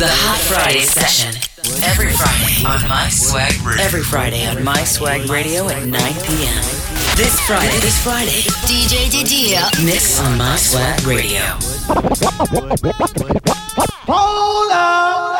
The Hot Friday session. Every Friday on My Swag Radio. Every Friday on My Swag Radio at 9 p.m. This Friday, this Friday, DJ Didia mix on My Swag Radio. Hold up.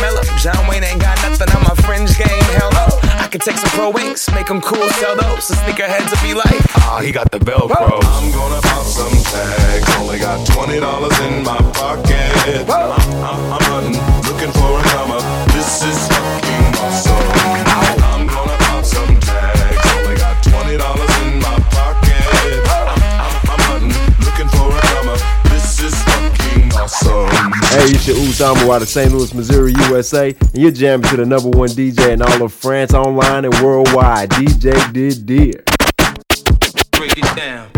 mellow. John Wayne ain't got nothing on my fringe game. Hell no. I could take some pro wings, make them cool, sell those. So sneakerheads will be like, ah, he got the Velcro. I'm gonna pop some tags. Only got twenty dollars in my pocket. I'm, I'm, I'm hunting, looking for a come up. This is fucking awesome. Your Uzama out of St. Louis, Missouri, USA, and you're jamming to the number one DJ in all of France, online and worldwide, DJ Didier. Break it down.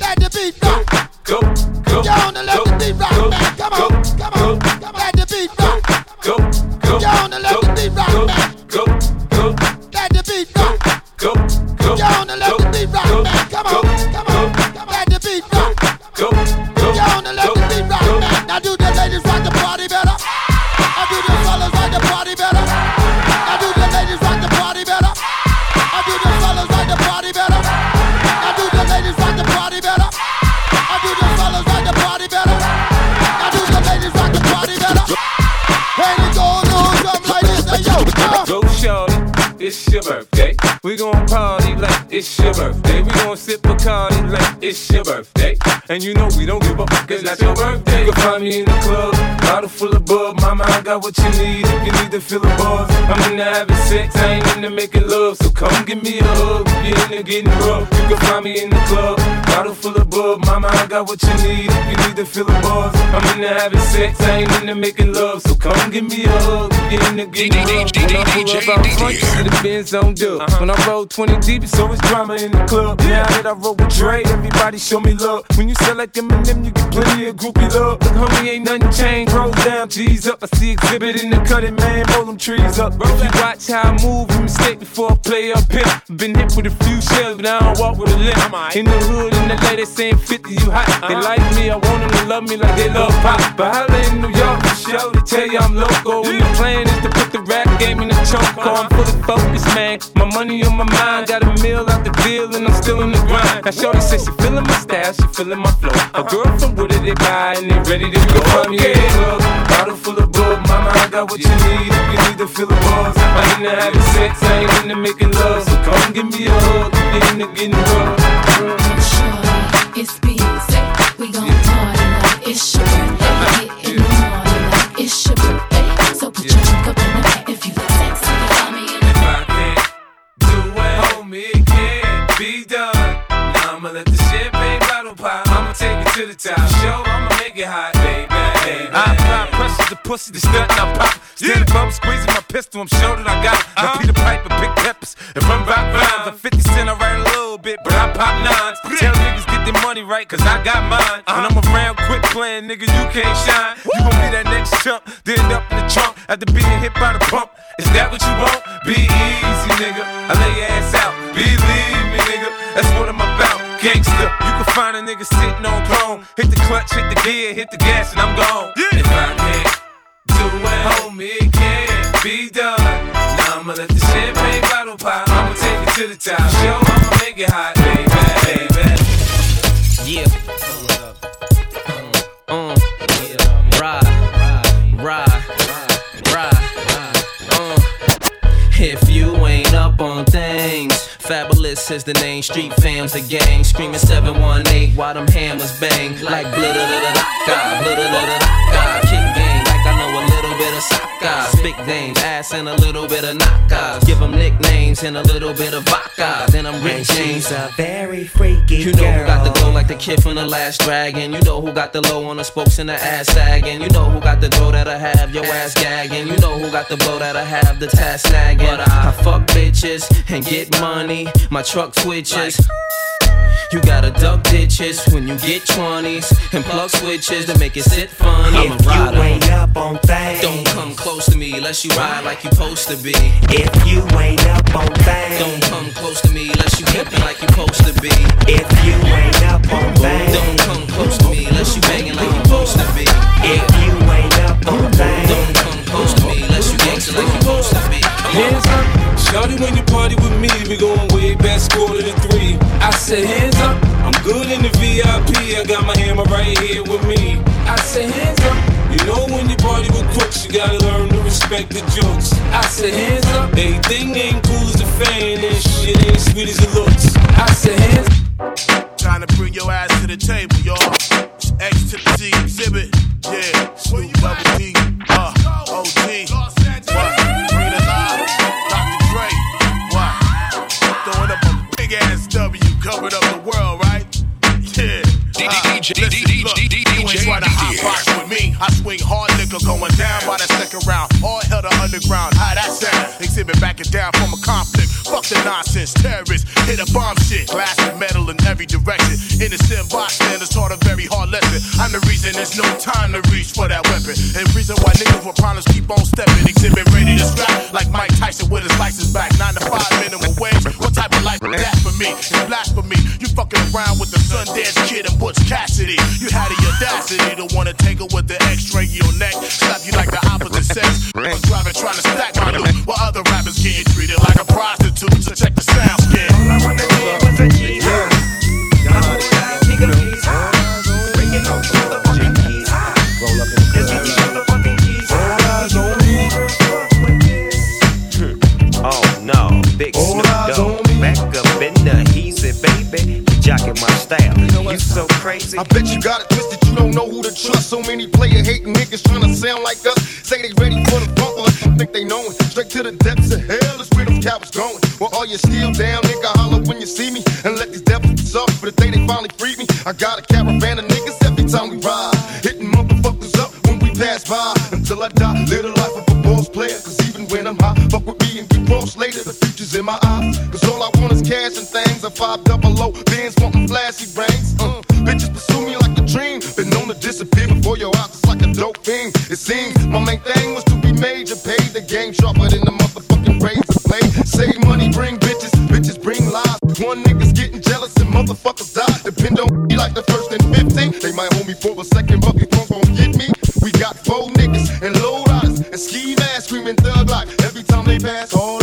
Let the beat rock. Go, go, Y'all wanna let go, the beat rock, go, man. Come go, on, come go, on, come on. Let the beat rock. go, go, Y'all wanna let go, the beat rock, go, man. go, go, Let the beat rock. go, go, Y'all wanna let the beat rock, go, man. It's your birthday. We gon' party like it's your birthday. We gon' sip Bacardi like it's your birthday. And you know we don't give a fuck, it's not your birthday. You can find me in the club, bottle full of bub. Mama, I got what you need if you need to feel a buzz. I'm into having sex, I ain't into making love. So come give me a hug if you're into getting rough. You can find me in the club, bottle full of bub. Mama, I got what you need if you need to feel a buzz. I'm into having sex, I ain't into making love. So come give me a hug if you're into getting rough. When I pull up out front, you see the Benz on dub. When I roll 20 deep, so it's always drama in the club. Now that I roll with Dre, everybody show me love. When you sell like Eminem, you get plenty of groupie love. Look, homie, ain't nothing changed. Roll down, G's up. I see exhibit in the cutting, man. Roll them trees up. If you watch how I move, you mistake before I play up here. Been hit with a few shells, but I don't walk with a limp. In the hood, in the lady saying 50, you hot. They like me, I want them to love me like they love pop. But holla in New York, for sure, they tell you I'm loco. And the plan is to put the rap game in the choke. I'm fully focused, man. My money on my mind, got a meal out the deal, and I'm still in the grind. Now, Shorty says she feeling my style, she feeling my flow. A girl from Wooded, they buy, and they ready to go. In the bottle full of bub. Mama, I got what you need if you need to feel the buzz. I'm into having sex, I ain't into making love. So come give me a hug, if you're into getting rough. It's busy. We gon' party like it's your. To the top. Show, I'ma make it hot, baby. baby. I apply pressure to pussy, the stunt I pop. Stand Standing bum, squeezing my pistol, I'm sure that I got it. Now Peter Piper, big peppers, and run rock rhymes. I'm 50 cent, I write a little bit, but I pop nines. Tell niggas get their money right, cause I got mine. Uh-huh. When I'm around, quit playing, nigga, you can't shine. You gon' be that next chump, then up in the trunk after being hit by the pump. Is that what you want? Be easy, nigga. I lay your ass Gangster, you can find a nigga sitting on throne. Hit the clutch, hit the gear, hit the gas, and I'm gone. If I can't do it, homie, it can't be done. Now I'ma let the champagne bottle pop. I'ma take it to the top. Show, I'ma make it hot, baby, baby. Yeah. Uh, ride, ride, ride. Uh, if you ain't up on things, Fabulous is the name. Street fams, the gang, screaming 718 while them hammers bang like blah da da da da blah da da da da Kick game like I know a of soccer. Spit names, ass and a little bit of knockouts. Give them nicknames and a little bit of vodka. Then I'm Rick James. a very freaky You know who got the glow like the kid from the last dragon. You know who got the low on the spokes and the ass sagging. You know who got the dough that'll have your ass gagging. You know who got the blow that'll have the task snagging. But I, I fuck bitches and get money. My truck twitches. You gotta duck ditches when you get 20s and plug switches to make it sit funny. I'm a If you ain't up on things, Don't come close to me unless you ride like you supposed to be. if you ain't up on things, Don't come close to me unless you pimpin' like you supposed to be. if you ain't up on things, Don't come close to me unless you banging like you supposed to be. if you ain't up on things, Don't come close to me unless you gangster like you supposed to be. Hands up. Shawty, when you party with me, we going way past quarter to three. I said, hands up. I'm good in the VIP. I got my hammer right here with me. I said, hands up. You know when you party with crooks, you gotta learn to respect the jokes. I said, hands up. Everything ain't cool as a fan, and shit ain't sweet as it looks. I said, hands Trying to bring your ass to the table, y'all. It's X to the Z exhibit. Yeah, Snoop Double D, uh, OG. What? Green Alive, Dr. Dre. What? Throwing up a big ass W, covered up the. Listen, look, you ain't trying to hot box with me. I swing hard liquor going down by the second round. All hell to underground. How that sound? Exhibit backing down from a conflict. Fuck the nonsense. Terrorists hit a bomb shit. Glass and metal in every direction. Innocent bystanders taught a very hard lesson. I'm the reason there's no time to reach for that weapon. And reason why niggas with problems keep on stepping. Exhibit ready to strap like Mike Tyson with his license back. Nine to five minimum wage. What type of life is that for me? It's blasphemy. You fucking around with the Sundance Kid and Butch You had the audacity to wanna take her with the X-ray in your neck. Slap you like the opposite sex. I'm driving trying to stack my loot while other rappers getting treated like a prostitute. So check so crazy. I bet you got it twisted, you don't know who to trust. So many player hating niggas trying to sound like us. Say they ready for the bump, but think they know it. Straight to the depths of hell is where them cowards going. Well, all you still down, nigga, holler when you see me. And let these devils soft for the day they finally free me. I got a caravan of niggas every time we ride. Hitting motherfuckers up when we pass by. Until I die, live the life of a boss player. Cause even when I'm high, fuck with me and get cross later. The future's in my eyes. Cause all I want is cash and things. A five double low, bands wanting flashy brains. It seems my main thing was to be major. Pay the game sharper than the motherfucking razor blade. Save money, bring bitches. Bitches bring lies. One nigga's getting jealous and motherfuckers die. Depend on me like the first and 15. They might hold me for a second, but before gon' get me. We got four niggas and low riders and ski masks screaming thug life. Every time they pass, all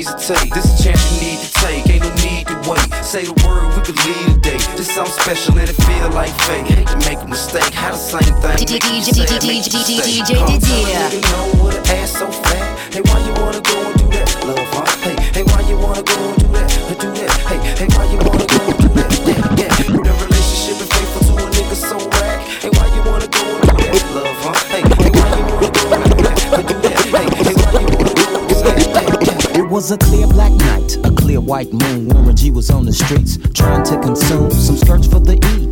safe, how much cheese it take? This a chance you need to take, ain't no need to wait. Say the word, we lead a day. Just something special and it feel like fate. Hate to make a mistake, how the same thing. make you say I make you mistake. DJ Come tell a Didier. nigga no with an ass so fat. Hey, why you wanna go and do that, love, huh? Hey, hey, why you wanna go and do that, do that? Hey, hey, why you wanna go and do that, was a clear black night, a clear white moon. Warren G was on the streets trying to consume some skirts for the E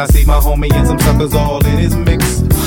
I see my homie and some suckers all in his mix.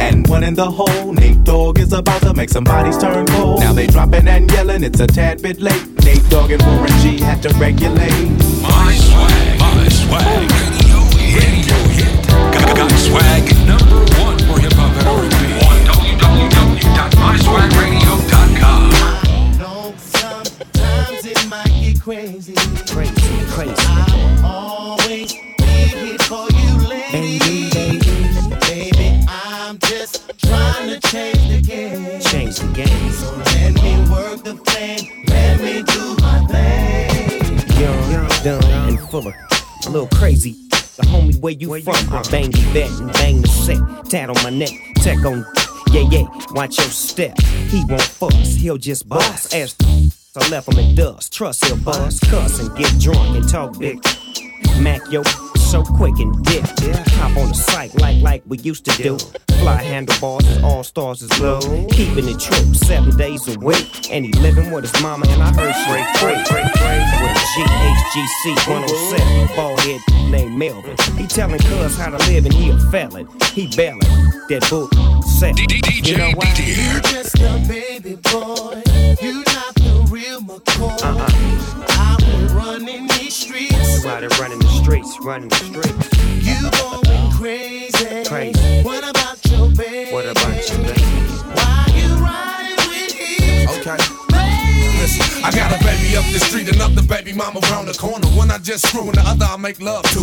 and one in the hole. Nate Dogg is about to make some bodies turn cold. Now they dropping and yelling, it's a tad bit late. Nate Dogg and Warren G had to regulate. My swag, my swag. Radio, hit. Got, swag The homie, where you from? I bang the vet and bang the set. Tat on my neck, tech on. Yeah, yeah, watch your step. He won't fuss, he'll just bust. Ask I left him in dust. Trust he'll bust, cuss and get drunk and talk big. Mac yo so quick and dip. Hop on the site like like we used to do. Fly handlebars, all stars is low. Keeping it true, seven days a week. And he living with his mama, and I heard straight free. With a GHGC 107, bald head named Melvin. He telling cuz how to live, and he a felon. He bailing that book set. You know why? You just a baby boy. You not the real McCoy. Uh-uh. I've been running these streets. You out there running the streets, running the streets. You going crazy. Crazy. What about your baby? What about you, baby? Why you riding with him? Okay. I got a baby up the street, and another baby mama around the corner. One I just screw, and the other I make love to.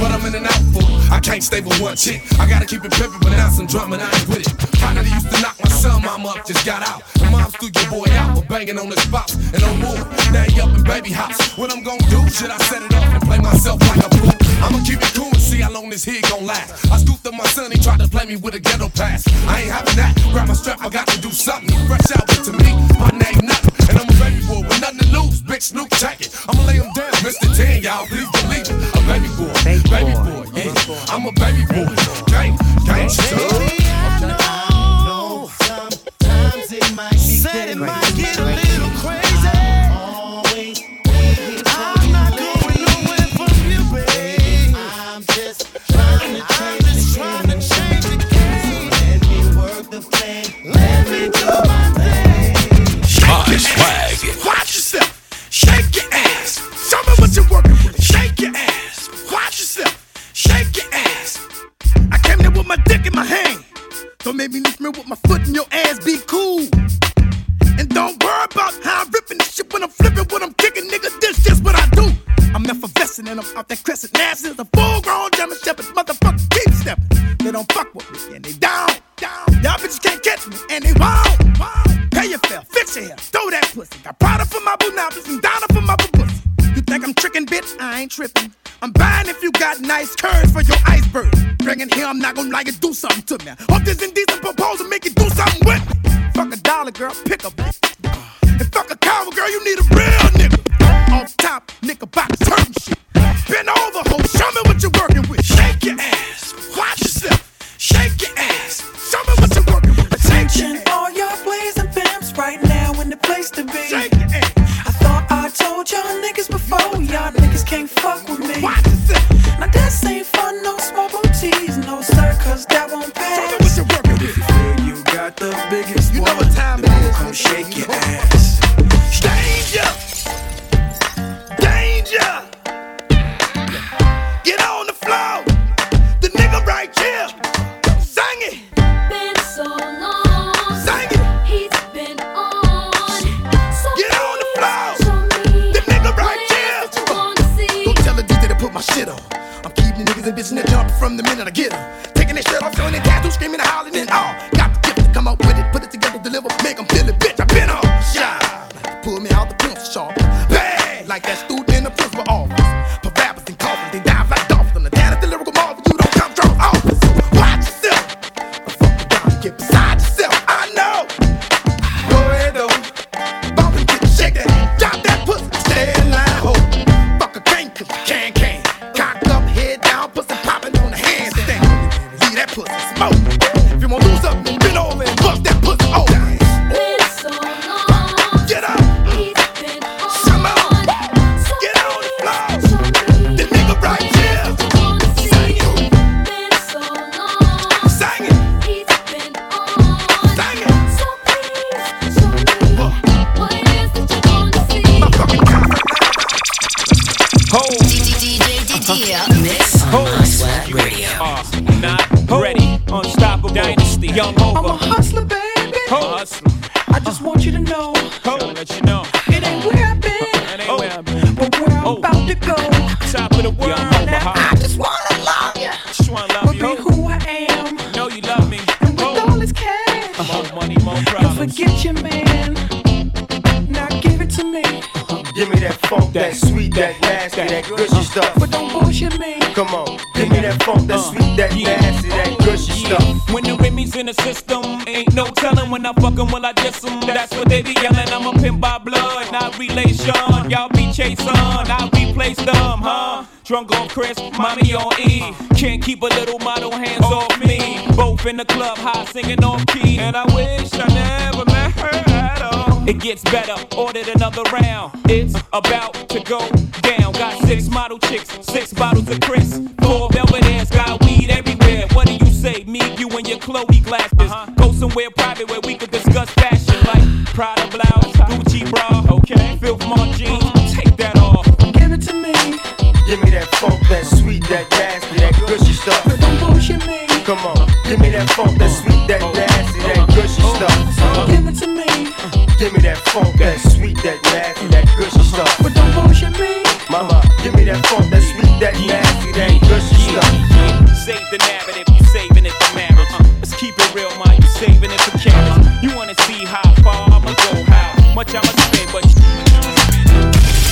But I'm in and out for. I can't stay with one chick. I gotta keep it pimpin', but now some drama, and I ain't with it. Out used to knock my son mama up, just got out. The mom threw your boy out, but banging on his box. And no more, now he up in baby house. What I'm gonna do? Should I set it off and play myself like a fool? I'ma keep it cool and see how long this here gon' last. I scooped up my son, he tried to play me with a ghetto pass. I ain't having that. Grab my strap, I got to do something. Fresh out, to me, my name nothing. And I'm a baby boy with nothing to lose. Big Snoop jacket. I'ma lay him down, Mr. 10, y'all. Please the minute I get 'em. Replace them, huh? Drunk on Chris, mommy on E. Can't keep a little model hands off me. Both in the club, high singing off key. And I wish I never met her at all. It gets better, ordered another round. It's about to go down. Got six model chicks, six bottles of Chris. Four Belvedere's, got weed everywhere. What do you say? Me, you, and your Chloe glasses. Uh-huh. Go somewhere private where we could discuss fashion like Prada blouse, Gucci bra. Okay, Filth Mart come on. Give me that funk, that sweet, that nasty, that gushy stuff. Give it to me. Uh-huh. Give me that funk, that sweet, that nasty, that gushy uh-huh. stuff. But don't bullshit me. Mama, give me that funk, that sweet, that nasty, that gushy stuff. Save the narrative, you saving it for marriage. Uh-huh. Let's keep it real, ma, you saving it for cash? You wanna see how far I'ma go, how much I'ma spend, but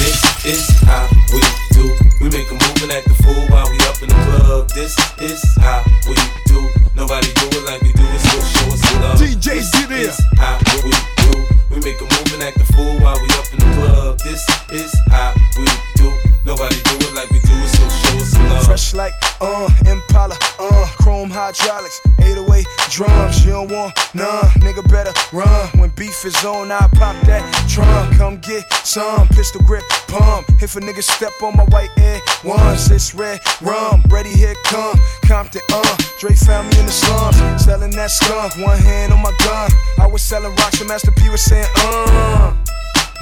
this is how we do. We make a move and act the fool while we up in the club. This is how is how we do. We make a move and act a fool while we up in the club. This is how we do. Nobody do it like we do it, so show us some love. Fresh like uh Impala, uh Chrome hydraulics, 808 drums. You don't want none, nigga better run. When beef is on, I pop that trunk. Come get some pistol grip pump. If a nigga step on my white air ones, it's red rum. Ready, here come Compton, uh. Dre found me in the slums, selling that skunk. One hand on my gun. I was selling rocks, and Master P was saying, uh.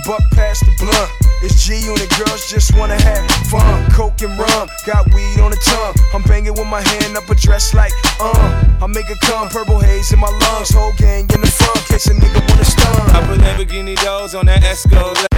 Buck past the blunt. It's G unit, girls just wanna have fun. Coke and rum, got weed on the tongue. I'm banging with my hand up a dress like, uh. I make it come, purple haze in my lungs. Whole gang in the front, case a nigga wanna stun. I put Lamborghini doors on that Escalade.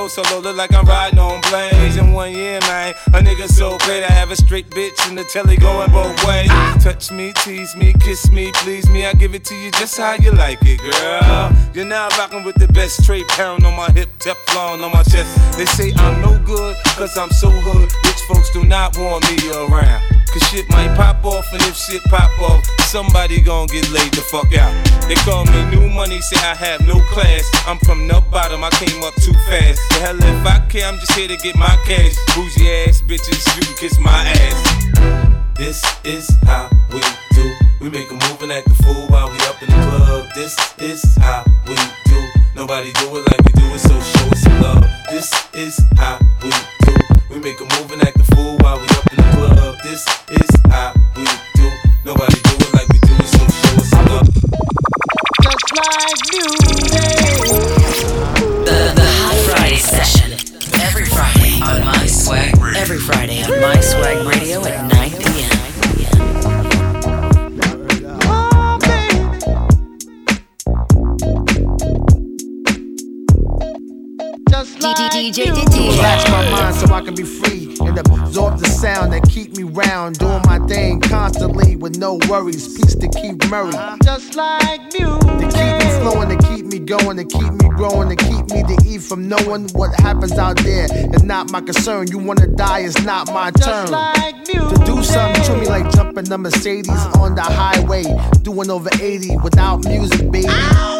Pro solo look like I'm riding on blades. In one year, man, a nigga so great. I have a straight bitch in the telly going both ways. Touch me, tease me, kiss me, please me. I give it to you just how you like it, girl. You're now rocking with the best straight pound on my hip, Teflon on my chest. They say I'm no good, cause I'm so hood. Rich folks do not want me around. Cause shit might pop off, and if shit pop off, somebody gon' get laid the fuck out. They call me new money, say I have no class. I'm from the bottom, I came up too fast. The hell if I care, I'm just here to get my cash. Bougie ass bitches, you can kiss my ass. This is how we do. We make a move and act the fool while we up in the club. This is how we do. Nobody do it like we do it, so show us some love. This is how we do. We make a move and act the fool while we up in the club. This is how we do. Nobody do it like we do it, so show us some love. Just like The, the Hot Friday session. Every Friday on My Swag. Every Friday on My Swag Radio at 9 p.m. Oh, Just like DJ you. Didier. Relax my mind so I can be free and absorb the sound that keep me round. Doing my thing constantly with no worries. Peace to keep Murray. Uh-huh. Just like music. To keep me flowing, to keep me going, to keep me growing, to keep me to eat from knowing what happens out there. It's not my concern. You wanna die, it's not my turn. Just like music. To do something to me like jumping the Mercedes on the highway, doing over 80 without music, baby. I'll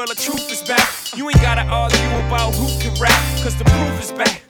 The the truth is back. You ain't gotta argue about who can rap, cause the proof is back.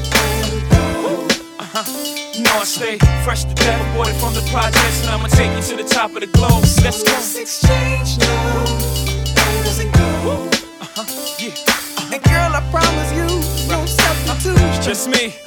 Uh-huh. You know I stay fresh to death, aborted from the projects, and I'ma take you to the top of the globe. So Let's go. exchange now. Doesn't go. Uh-huh. Yeah. And girl, I promise you, no substitute. Just me.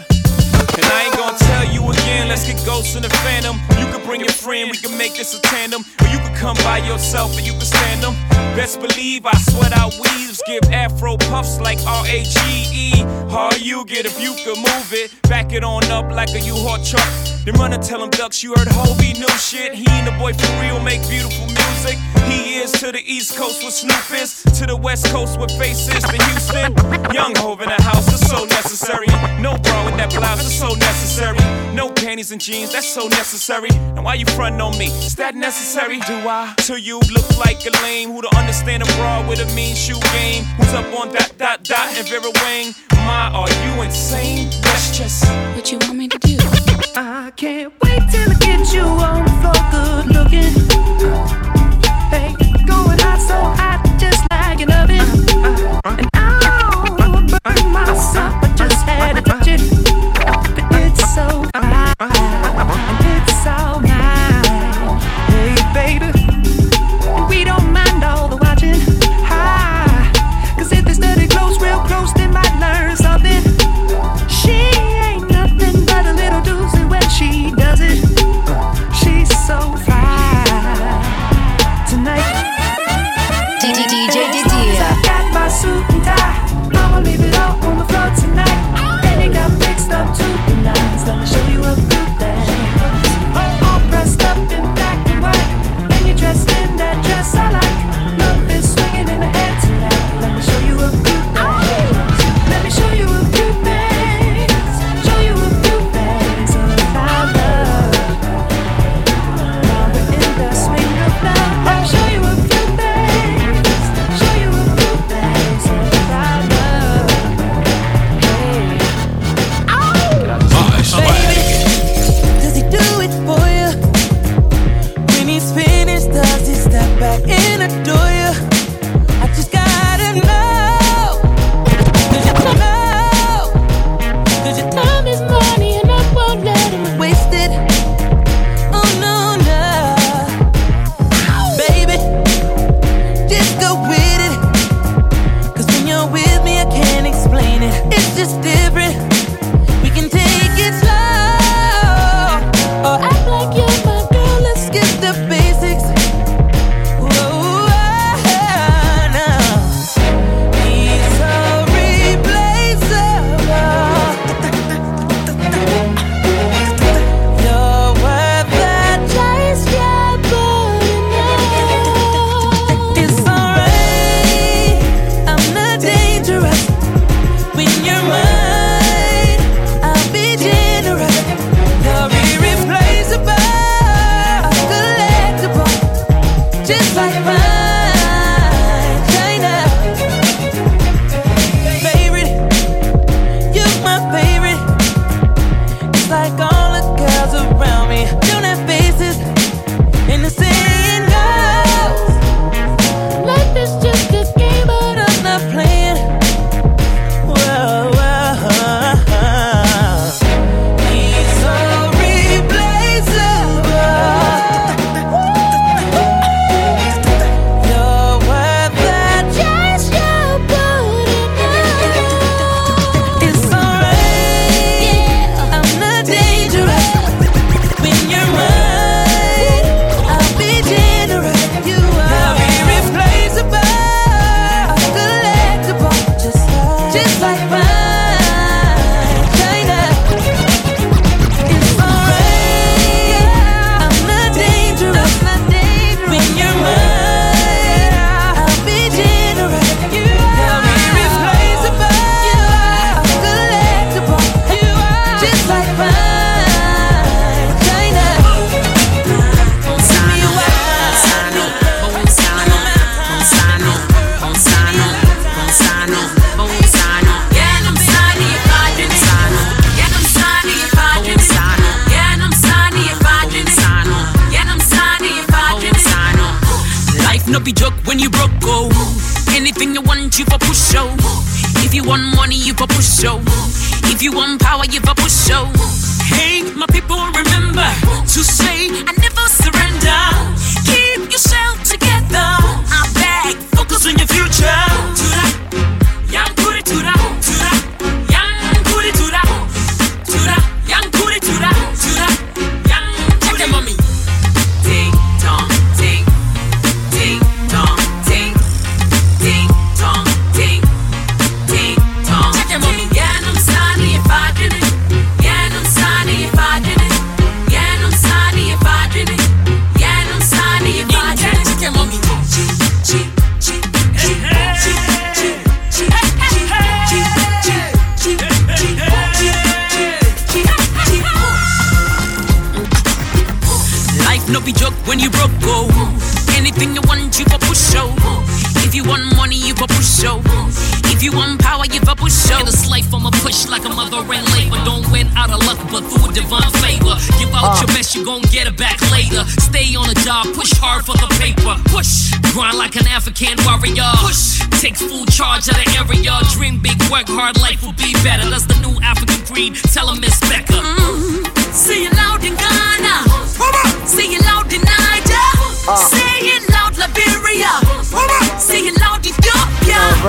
And I ain't gonna tell you again, let's get ghosts in the phantom. You can bring your friend, we can make this a tandem. Or you can come by yourself and you can stand them. Best believe I sweat out weaves, give afro puffs like R A G E. How you get if you could move it? Back it on up like a U-Haul truck. Then run and tell them ducks you heard Hobie new shit. He and the boy for real make beautiful music. He is to the East Coast with Snoop is, to the West Coast with faces to Houston. Young Hove in the house, is so necessary. No bra with that blouse, it's so necessary. No panties and jeans, that's so necessary. And why you frontin' on me? Is that necessary? Do I? To you look like a lame who don't understand a bra with a mean shoe game. Who's up on dot dot dot and Vera Wang? My, are you insane? That's just what you want me to do. I can't wait till I get you on the floor, good looking. Hey, going hot so hot, just like an oven.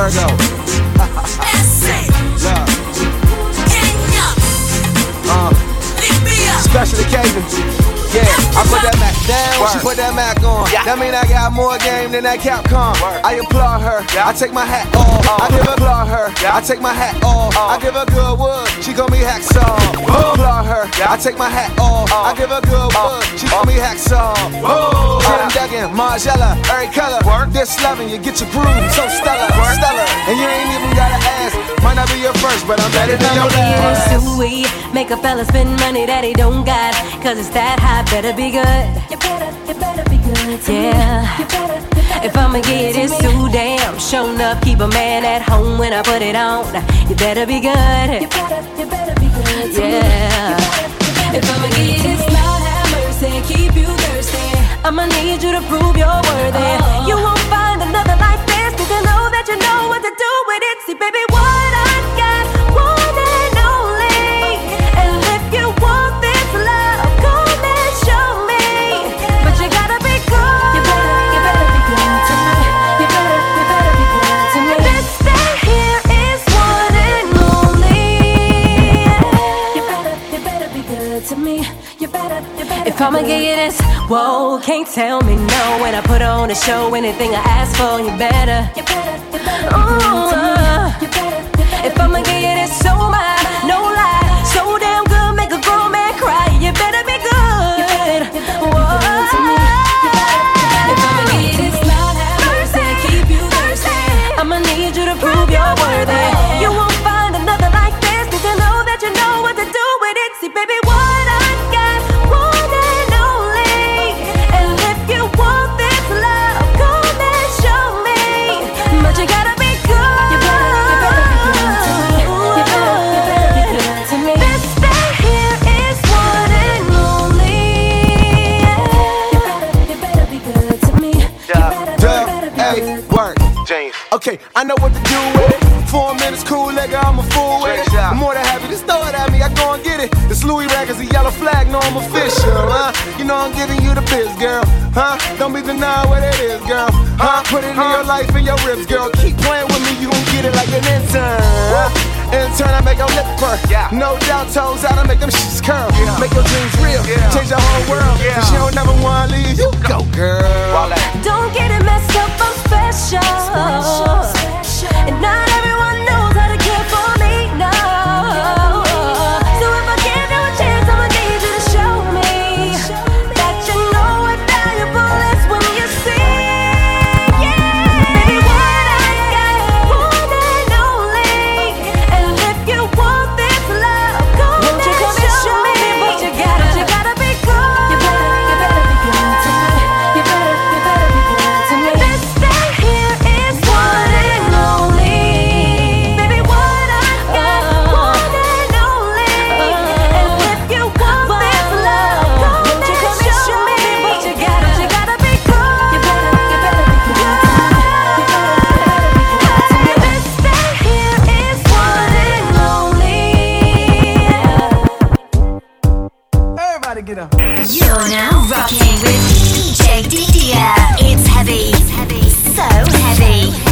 Virgo. Kenya. Uh, Libya. special occasion. Yeah, I put that Mac down, she put that Mac on. That mean I got more game than that Capcom. I applaud her, I take my hat off. I give applaud her, I take my hat off. I give her good wood, she call me hacksaw. Applaud her, I take my hat off. I give her good wood, she call me hacksaw. Kim Duggan, Margella, every color. This loving, you get your groove so stellar, stellar. And you ain't even gotta ask, might not be your first, but I'm better than your last. Sweet, make a fella spend money that he don't got. Cause it's that high, better be good. You better, you better be good. Yeah. If I'ma get it so damn shown up, keep a man at home when I put it on. You better be good. You better, you better be good. Yeah. If I'ma get it, Lord have mercy, keep you thirsty. I'ma need you to prove you're worthy. Oh. You won't find another like this. Need to know that you know what to do with it. See, baby, what I got, If I'ma give you this, whoa, can't tell me no. When I put on a show, anything I ask for, you better. Ooh, uh, if I'ma give you this, so my, no lie, so damn good, make a grown man cry. You better be good. Whoa. Official, huh? You know I'm giving you the biz, girl, huh? Don't be denying what it is, girl, huh? Put it in your life and your ribs, girl. Keep playing with me, you gon' get it like an intern. huh? Intern, I make your lip purr. No doubt, toes out, I make them shits curl. Make your dreams real, change your whole world. Cause you don't never wanna leave, you go, girl. Don't get it messed up, I'm special. And not everyone knows so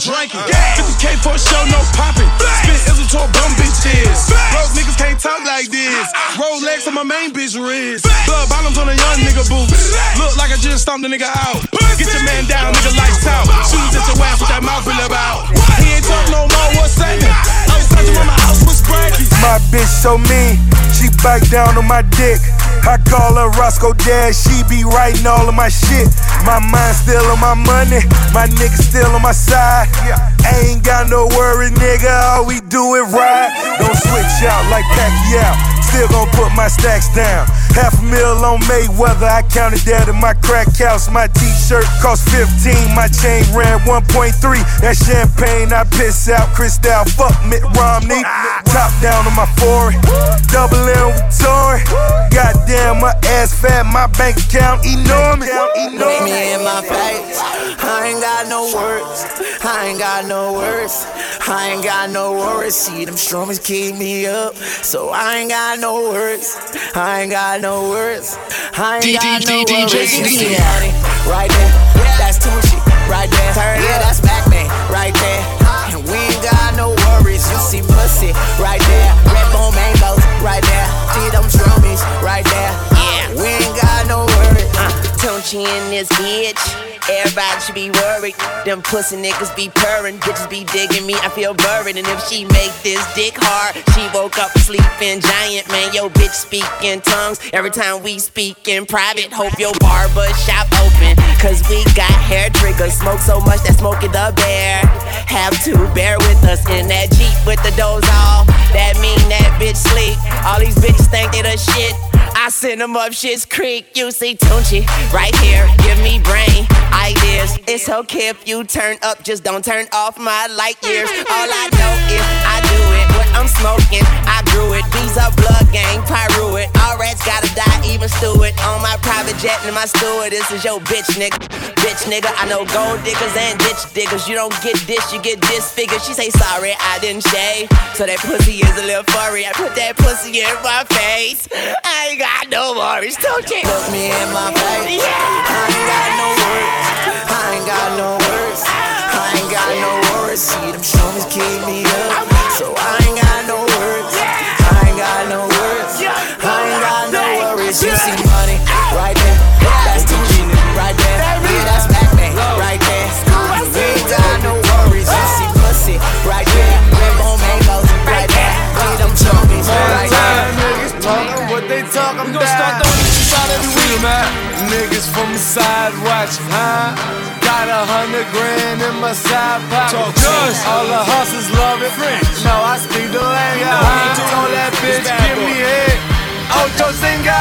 got pints who drinking. 50k for a show, no popping. Spit ism to a bum bitch is. Those niggas can't talk like this. Rolex on my main bitch wrist. Blood bottoms on a young nigga boots. Look like I just stomped a nigga out. Get your man down, nigga, lights out. Shoes at your ass with that mouth really about. He ain't talk no more, what's happening? I was touching when my house was cracking. My bitch so mean, she bite down on my dick. I call her Roscoe Dad, she be writing all of my shit. My mind still on my money, my nigga still on my side. Ain't got no worry, nigga, all we do is ride. Don't switch out like Pacquiao, still gon' put my stacks down. Half a mil on Mayweather, I counted that in my crack house. My t-shirt cost 15, my chain ran 1.3. That champagne I piss out, Cristal, fuck Mitt Romney. Top down on my forehead, double M with Tory. Goddamn, my ass fat, my bank account enormous. Look me in my face. I ain't got no words. I ain't got no words. I ain't got no worries. See them strummers keep me up. So I ain't got no words. I ain't got no words. I ain't got no worries. You right there. That's Tunechi right there. Yeah, that's Mack Maine right there. And we ain't got no worries. You see pussy right there. Red bone mangoes right there. See them drummies right there. Uh, in this bitch. Everybody should be worried. Them pussy niggas be purring. Bitches be digging me. I feel buried. And if she make this dick hard, she woke up sleeping giant. Man, yo, bitch speak in tongues. Every time we speak in private, hope your barber shop open. Cause we got hair triggers. Smoke so much that smoke it the bear. Have to bear with us in that Jeep with the doors off. That mean that bitch sleep. All these bitches think they the shit. I send them up shit's creek. You see Tunechi right here. Give me brain ideas. It's okay if you turn up, just don't turn off my light years. All I know is I do it. What I'm smoking, I grew it. These are blood gang, pyro it. All rats gotta die, even Stuart. On my private jet and my steward. This is your bitch nigga. Bitch nigga, I know gold diggers and ditch diggers. You don't get this, you get disfigured. She say sorry, I didn't shave. So that pussy is a little furry. I put that pussy in my face. I ain't got no worries, don't you? Look me in my face. I ain't got no words. I ain't got no words. I ain't got no worries. See them strummers keep me up. So I ain't got no words. I ain't got no words. I ain't got no worries. You see talking they about. We gon' start throwing this out every week. Man. Niggas from the side watching, huh? Got a hundred grand in my side pocket. Talk good. All the hustlers love it. No, I speak the language. huh? it. Told that bitch, give boy. me head. Ocho Cinco.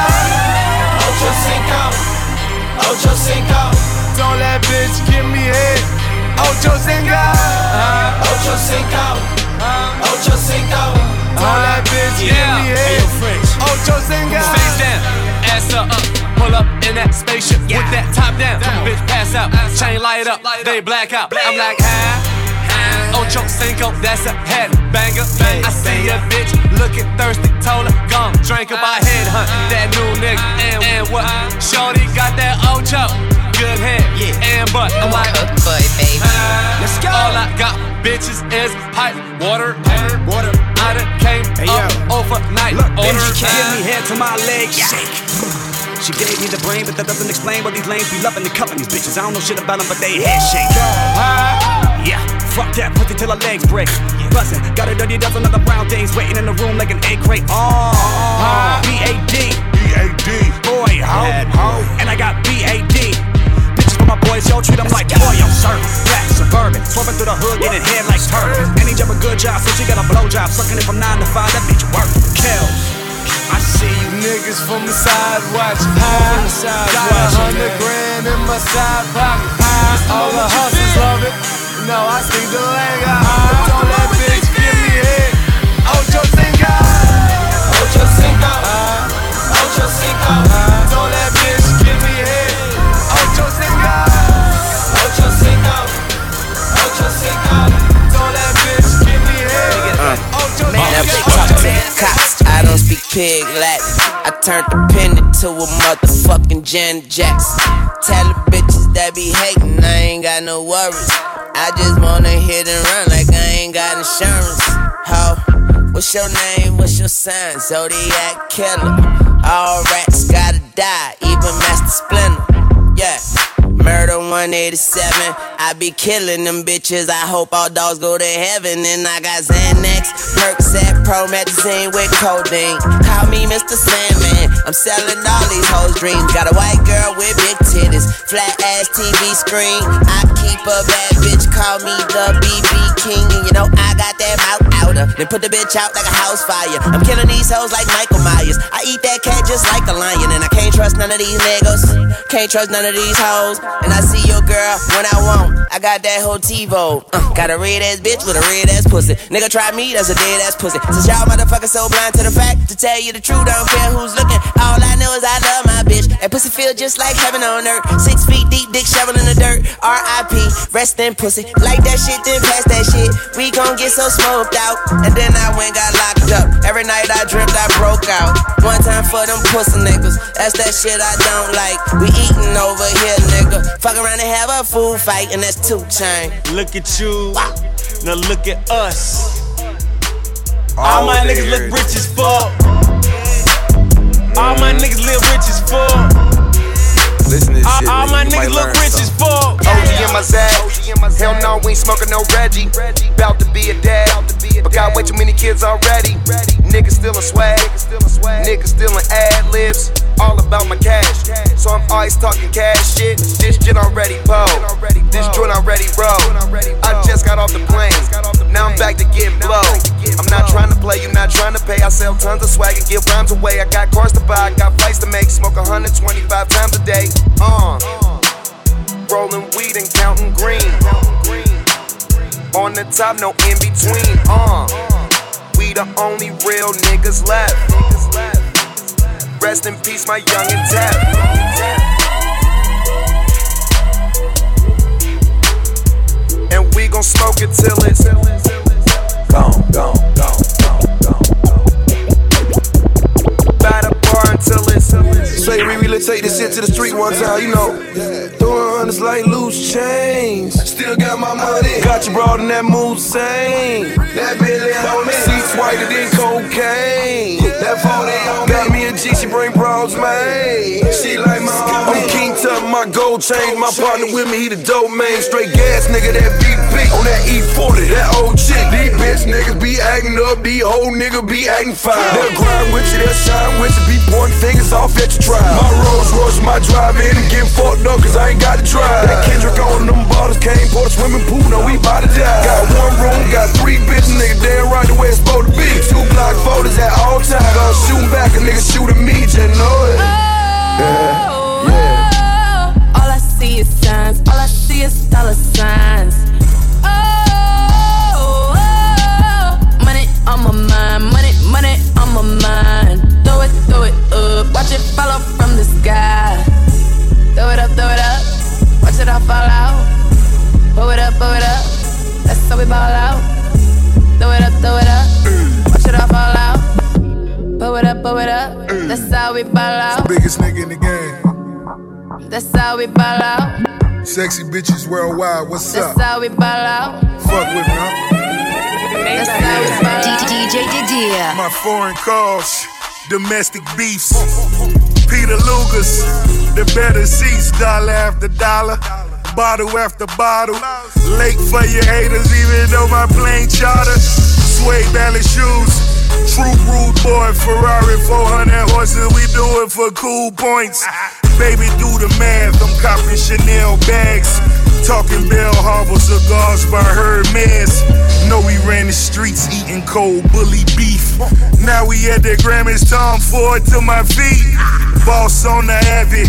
Ocho Cinco. Ocho Cinco. Told that bitch, give me head. Ocho Cinco. Ocho Cinco. Ocho Cinco. Told that bitch, give me head. Ocho Cinco. Face down, ass up, pull up in that spaceship with that top down. Bitch pass out, chain light up, they black out. I'm like, huh? Ocho Cinco, that's a head banger. I see a bitch looking thirsty, told her, gone, drink up my uh-huh. head, hunt uh-huh. that new nigga. And, and what? Uh-huh. Shorty got that Ocho, good head, and butt. I'm like, boy, baby. Let's go. All I got, bitches, is pipe, water, water. Came up overnight. Look, bitch, she time. give me head to my legs shake. She gave me the brain, but that doesn't explain why these lanes be loving the cuffing these bitches. I don't know shit about them, but they head shake. Yeah, fuck that pussy till her legs break. Bustin', got a dirty dozen other brown things waiting in the room like an egg crate. Oh, B-A-D. B-A-D. Boy, ho, ho. And I got B-A-D. Bitches for my boys, yo, treat them like boy, I'm serving. Black, suburban, swerving through the hood, getting head like turbans. Any job a good job, so she got a blow job. Sucking it from 9 to 5, that bitch work. Kill. I see you niggas from the side watching. Huh? Got a hundred grand in my side pocket. Huh? All the hustlers love it. No, I speak the language. Cinco. talk to cops. I don't speak pig Latin. I turned the pen into a motherfucking Janet Jackson. Tell the bitches that be hating, I ain't got no worries. I just wanna hit and run like I ain't got insurance. Ho, what's your name? What's your sign? Zodiac killer. All rats gotta die, even Master Splinter. Yeah. Murder 187. I be killing them bitches. I hope all dogs go to heaven. And I got Xanax, Percocet, Promethazine with codeine. Call me Mr. Sandman. I'm selling all these hoes' dreams. Got a white girl with big titties, flat ass TV screen. I keep a bad bitch. Call me the BB king, and you know I got that mouth outer. Then put the bitch out like a house fire. I'm killing these hoes like Michael Myers. I eat that cat just like a lion, and I can't trust none of these niggas. Can't trust none of these hoes. And I see your girl when I want. I got that whole TiVo. Uh, got a red ass bitch with a red ass pussy. Nigga try me, that's a dead ass pussy. Y'all motherfuckers so blind to the fact, to tell you the truth, I don't care who's looking. All I know is I love my bitch. That pussy feel just like heaven on earth. Six feet deep, dick shovel in the dirt. R.I.P. Rest in pussy. Like that shit, then pass that shit. We gon' get so smoked out. And then I went got locked up. Every night I dreamt I broke out. One time for them pussy niggas. That's that shit I don't like. We eating over here, nigga. Fuck around and have a food fight, and that's two chain. Look at you. Now look at us. All my niggas look rich as fuck. All my niggas live rich as fuck. Listen to this All, shit. all nigga, my niggas look rich as fuck. OG in my Zag. Hell no, we ain't smoking no Reggie. Bout to be a dad. But got way too many kids already. Niggas still in swag. Niggas still in ad libs. All about my cash. So I'm always talking cash shit. This shit already po. This joint already roll. I just got off the plane. Now I'm back to getting blow. I'm not trying to play, you not trying to pay. I sell tons of swag and give rhymes away. I got cars to buy, I got flights to make. Smoke 125 times a day. Uh. Rolling weed and counting green. On the top, no in between. Uh. We the only real niggas left. Rest in peace, my young and And we gon' smoke it till it's gone, gone, gone, gone, gone. It's Say we really take this shit to the street one time, you know. Throwing hundreds like loose chains. Still got my money. Got you broad in that mood same. That Billy on me. Seats whiter than cocaine. That 40 on me. Got me a G, she bring bras, man. King my gold chain. My partner with me, he the dope man. Straight gas nigga, that VP. On that E40, that old chick. These bitch niggas be acting up. These old niggas be acting fine. They'll grind with you, they'll shine with you. Be pointing fingers off at your trial. My Rolls Royce, my drive in and get fucked up cause I ain't got to drive. That Kendrick on them bottles came for the swimming pool, no, we bout to die. Got one room, got three bitches, nigga, damn right the way it's supposed to be. Two block photos at all times. Gonna shoot back, a nigga shooting me, just know it. Oh, yeah, yeah. See is signs. All I see is dollar signs. Oh, oh, money on my mind. Money, money on my mind. Throw it, throw it up. Watch it fall off from the sky. Throw it up, throw it up. Watch it all fall out. Pull it up, pull it up. That's how we ball out. Throw it up, throw it up. Watch it all fall out. Pull it up, pull it up. That's how we ball out. Biggest nigga in the game. That's how we ball out. Sexy bitches worldwide, what's That's up? That's how we ball out. Fuck with me, huh? That's how we ball out. DJ Didia. My foreign calls, domestic beefs. Peter Luger's, the better seats, dollar after dollar, bottle after bottle. Late for your haters, even though my plane charter. Suede ballet shoes, true rude boy, Ferrari 400 horses, we do it for cool points. Baby, do the math, I'm copping Chanel bags. Talking Bal Harbour cigars by Hermes. Know we ran the streets eating cold bully beef. Now we at the Grammys, Tom Ford to my feet. Boss on the Abbey,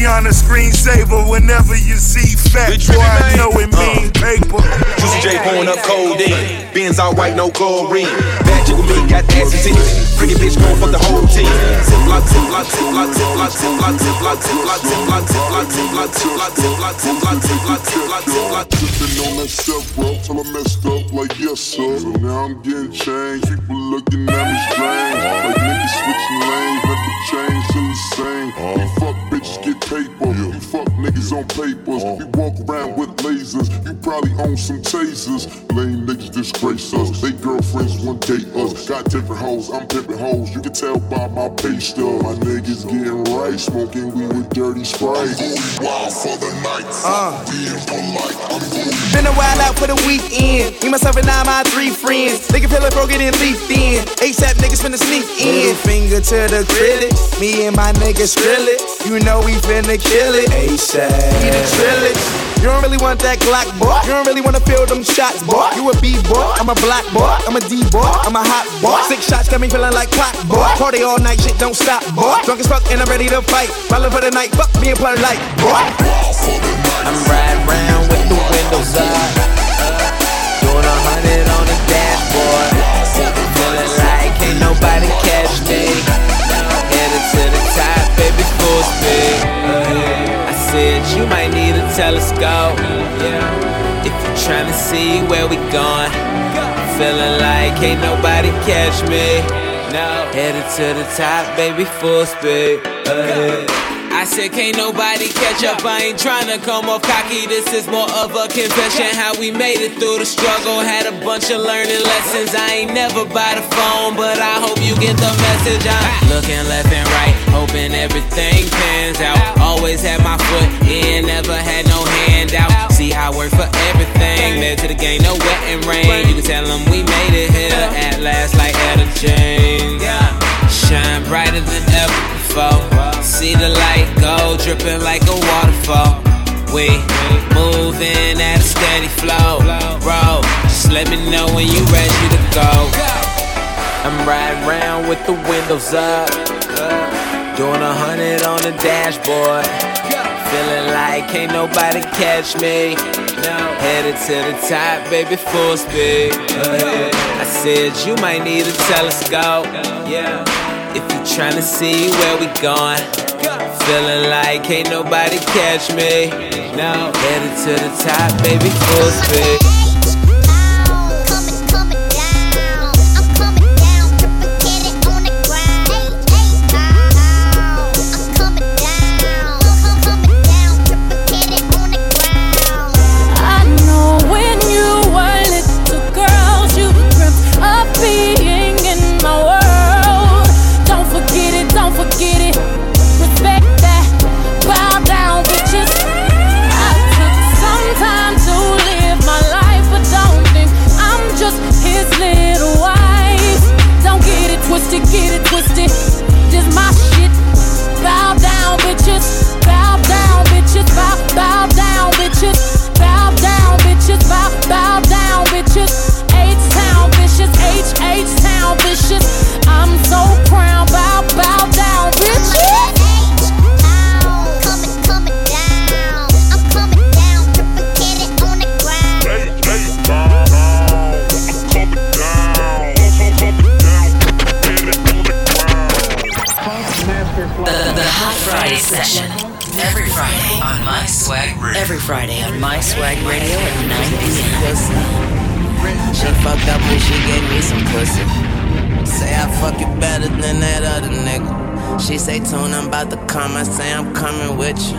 Rihanna screensaver. Whenever you see fat boy, I know it mean paper. Juicy J pouring up codeine. Benz all white, no chlorine. Bad chick with me, got ass and titties. Pretty bitch gon' fuck the whole team. Ziploc, ziploc, ziploc, ziploc, ziploc, ziploc, ziploc, ziploc, ziploc, ziploc, ziploc, ziploc, ziploc, ziploc, ziploc, ziploc. Sipping on that stuff, bro, till I messed up like yes, sir. So now I'm getting changed. People looking at me strange. Like niggas switching lanes, never change till the same. You fuck bitches get paper. You fuck niggas on papers. Uh-huh. We walk around with lasers. You probably own some tasers. Lame niggas disgrace us. Uh-huh. They girlfriends one date us. Uh-huh. Got different hoes, I'm pimping hoes. You can tell by my pay stub. My niggas getting right, smoking weed with dirty sprite. wild for the night. Uh. Being polite, I'm going Been a while out for the weekend. Me, myself, and I, my three friends. Nigga feel like broken and leafed in. ASAP niggas finna sneak in. Finger to the critic. Me and my niggas grill it. You know we finna kill it. ASAP. Eat a trillage. You don't really want that Glock, boy. You don't really wanna feel them shots, boy. You a B boy, I'm a black boy, I'm a D boy, I'm a hot boy. Six shots got me feeling like pop, boy. Party all night, shit don't stop, boy. Drunk as fuck and I'm ready to fight. Ballin' for the night, fuck me and play light, boy. I'm riding round with the windows up. Doing a hundred telescope. If you're trying to see where we going. Feeling like ain't nobody catch me. No. Headed to the top, baby, full speed. Uh, I said, can't nobody catch up. I ain't tryna come off cocky. This is more of a confession. How we made it through the struggle. Had a bunch of learning lessons. I ain't never by the phone, but I hope you get the message. I'm looking left and right, hoping everything pans out. Always had my foot in, never had no handout. See how I work for everything. Led to the game, no wet and rain. You can tell them we made it here at last, like Etta James. Shine brighter than ever before. See the light go dripping like a waterfall. We moving at a steady flow, bro. Just let me know when you ready to go. I'm riding around with the windows up, doing a hundred on the dashboard. Feeling like ain't nobody catch me. Headed to the top, baby, full speed. I said you might need a telescope. Yeah. If you tryna see where we going, feeling like ain't nobody catch me. No, headed to the top, baby, full speed. Swag Radio at 9 p.m. She fucked up when she gave me some pussy. Say I fuck you better than that other nigga. She say, Tune, I'm about to come. I say, I'm coming with you.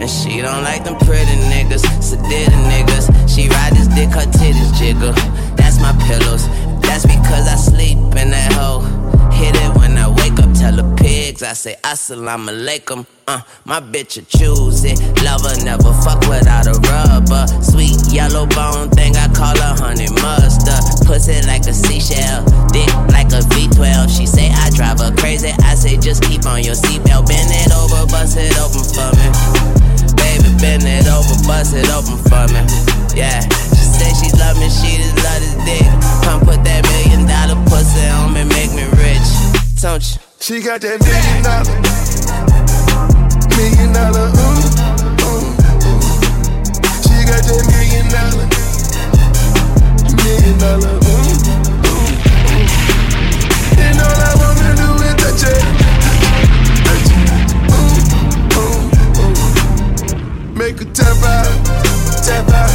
And she don't like them pretty niggas, sedated niggas. She ride this dick, her titties jiggle. That's my pillows. That's because I sleep in that hoe. Hit it tell the pigs. I say, Assalamu alaikum. Uh, my bitch will choose it. Lover never fuck without a rubber. Sweet yellow bone thing, I call her honey mustard. Pussy like a seashell, dick like a V12. She say I drive her crazy. I say just keep on your seatbelt. Bend it over, bust it open for me. Baby, bend it over, bust it open for me. Yeah, she say she love me, she just love this dick. Come put that million dollar pussy on me, make me rich. Don't you? She got that million dollar, million dollar, ooh, ooh, ooh. She got that million dollar, million dollar, ooh, ooh, ooh. And all I wanna do is touch it, touch it, ooh, ooh, ooh. Make her tap out, tap out,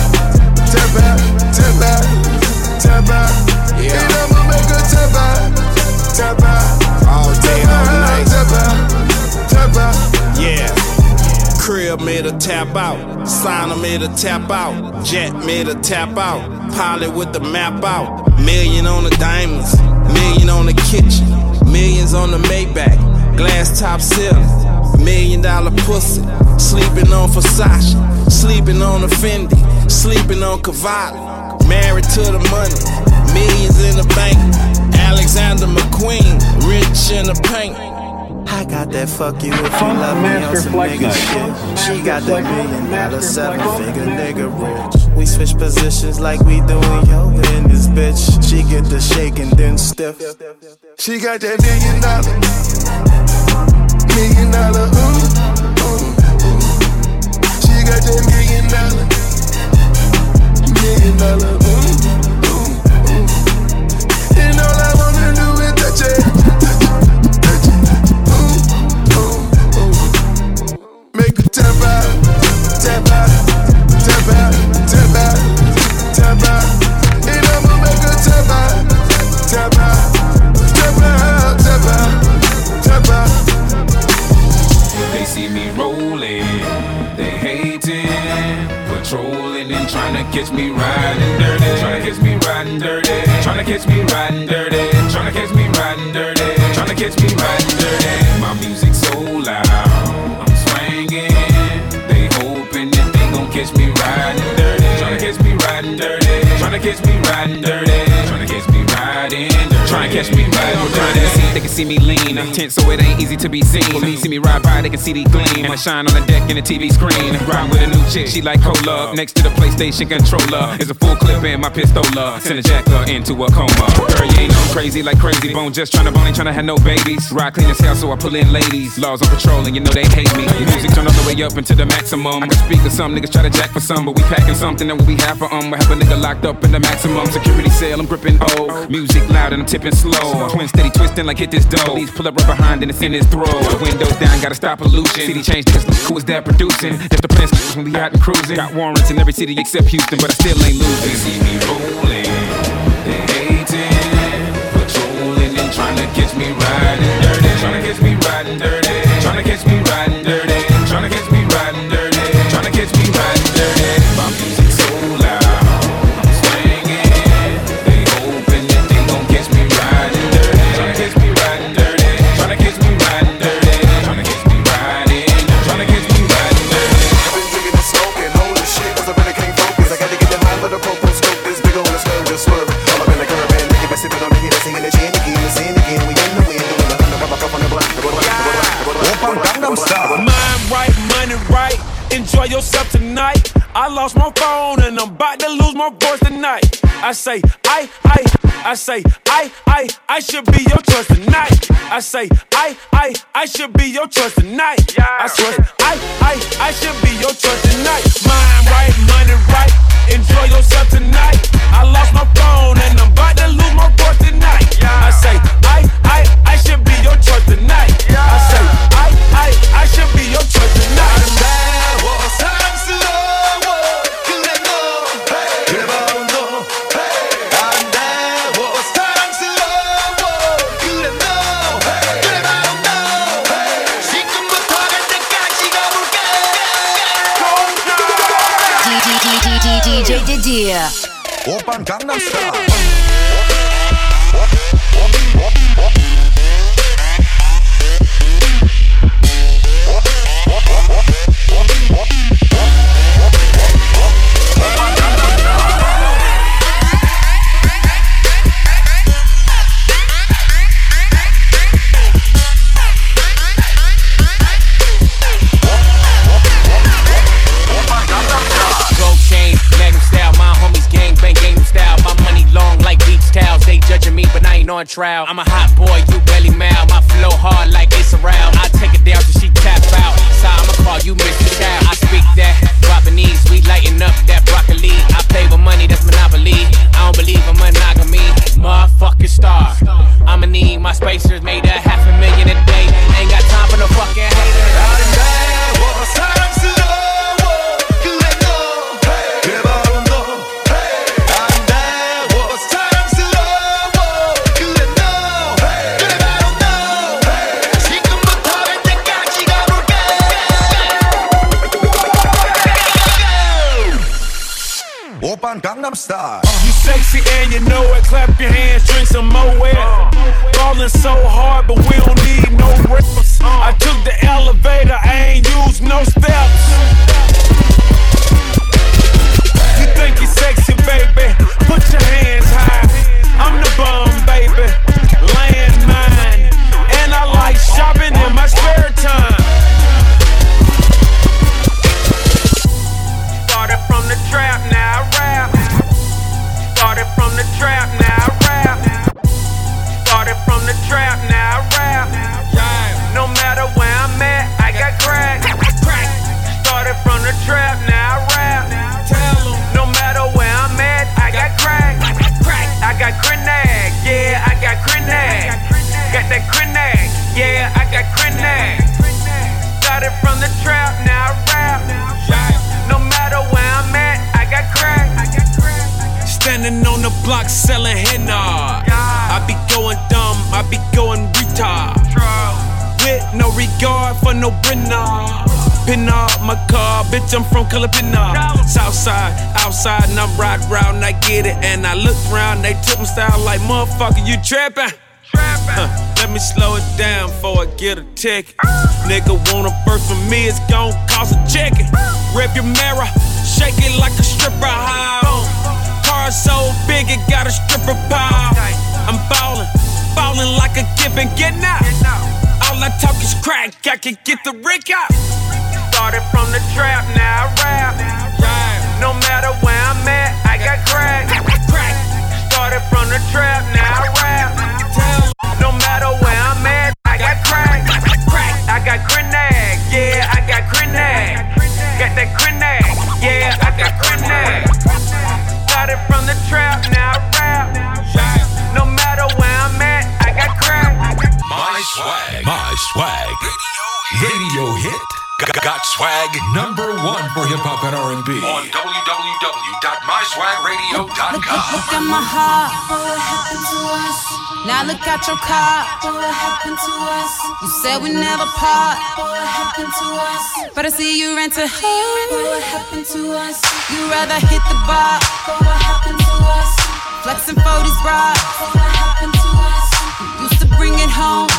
tap out, tap out, tap out. Yeah. And I'ma make her tap out, tap out. All day, all night. Tap out, tap out. Yeah. Crib made a tap out. Signer made a tap out. Jet made a tap out. Pilot with the map out. Million on the diamonds. Million on the kitchen. Millions on the Maybach. Glass top ceiling. Million dollar pussy. Sleeping on Versace. Sleeping on a Fendi. Sleeping on Cavalli. Married to the money. Millions in the bank. Alexander McQueen. Rich in the paint. I got that fuck you if you love me on some nigga shit. She got that million dollar seven figure nigga rich. We switch positions like we doing yoga in this bitch. She get the shake and then stiff. She got that million dollar, million dollar, ooh, ooh, ooh. She got that million dollar, million dollar, ooh, catch me riding dirty, trying to catch me riding dirty, trying to catch me riding dirty, catch me riding dirty. My music so loud, I'm swinging. They hoping that they gon' catch me riding dirty, trying to catch me riding dirty, trying to catch me riding dirty, catch me riding dirty. See, they can see me lean. Tense, so it ain't easy to be seen. Police see me ride by, they can see the gleam. And I shine on the deck in the TV screen. Ride with a new chick, she like cola. Next to the PlayStation controller is a full clip in my pistola. Send a jacker into a coma. Girl, you ain't no crazy like Krayzie Bone. Just trying to bone, ain't trying to have no babies. Ride clean as hell, so I pull in ladies. Laws on patrol, and you know they hate me. The music turn all the way up into the maximum. I can speak of some niggas try to jack for some, but we packing something that we have for um. We have a nigga locked up in the maximum security cell. I'm gripping O. Music loud and I'm tipping slow. Twin steady twisting like hit this dough. Police pull up right behind and it's in his throat. Windows down, gotta stop pollution. City change niggas, look who is that producing? That's the plan when we out and cruising. Got warrants in every city except Houston, but I still ain't losing. They see me rolling, they hating, patrolling and trying to catch me riding dirty, trying to catch say, I, I, I say, I, I, I should be your choice tonight. I say, I, I, I should be your choice tonight. I swear, I, I, I should be your choice tonight. Mind right, money right. Enjoy yourself tonight. I'm not Style. Yeah, I got Krenak. Started from the trap, now I rap. No matter where I'm at, I got crack. Standing on the block selling henna. I be going dumb, I be going retard. With no regard for no Brenna. Pin up my car, bitch, I'm from Calipina. Southside, outside, and I'm ride round, I get it. And I look round, they took my style like, motherfucker, you trappin'. trappin'. Huh me slow it down before I get a ticket. Nigga want a first from me, it's gon' cost a chicken. Rip your mirror, shake it like a stripper. How? Car so big, it got a stripper pile. I'm ballin', ballin' like a given, get out. All I talk is crack, I can get the rig out. Started from the trap, now I rap. No matter where I'm at, I got crack. Started from the trap, now I rap. Matter where I'm at, I got crack. I got grenade, yeah, I got grenade. Got that grenade, yeah, I got grenade. Started from the trap, now I rap. No matter where I'm at, I got crack. My swag. My swag. Radio hit. Got, got swag number one for hip hop and R&B on www.myswagradio.com. Look at my heart. What happened to us? Now look at your car. What happened to us? You said we never part. What happened to us? But I see you ran to home. What happened to us? You rather hit the bar. What happened to us? Flexing for these bras. What happened to us? You used to bring it home.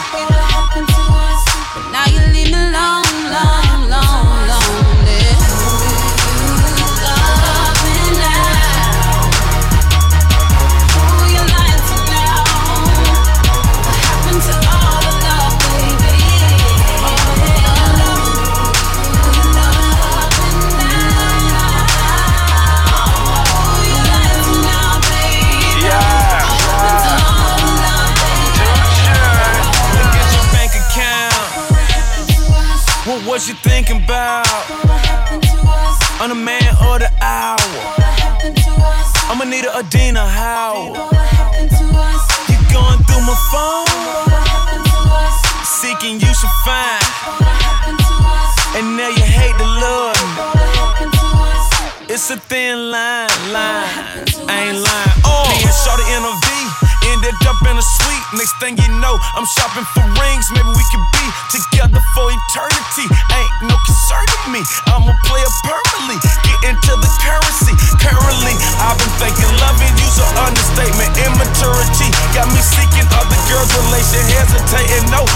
thing you know, I'm shopping for rings. Maybe we could be together for eternity. Ain't no concern of me. I'm a player permanently. Get into the currency. Currently, I've been thinking loving you's an understatement. Immaturity got me seeking other girls' relation, hesitating. No,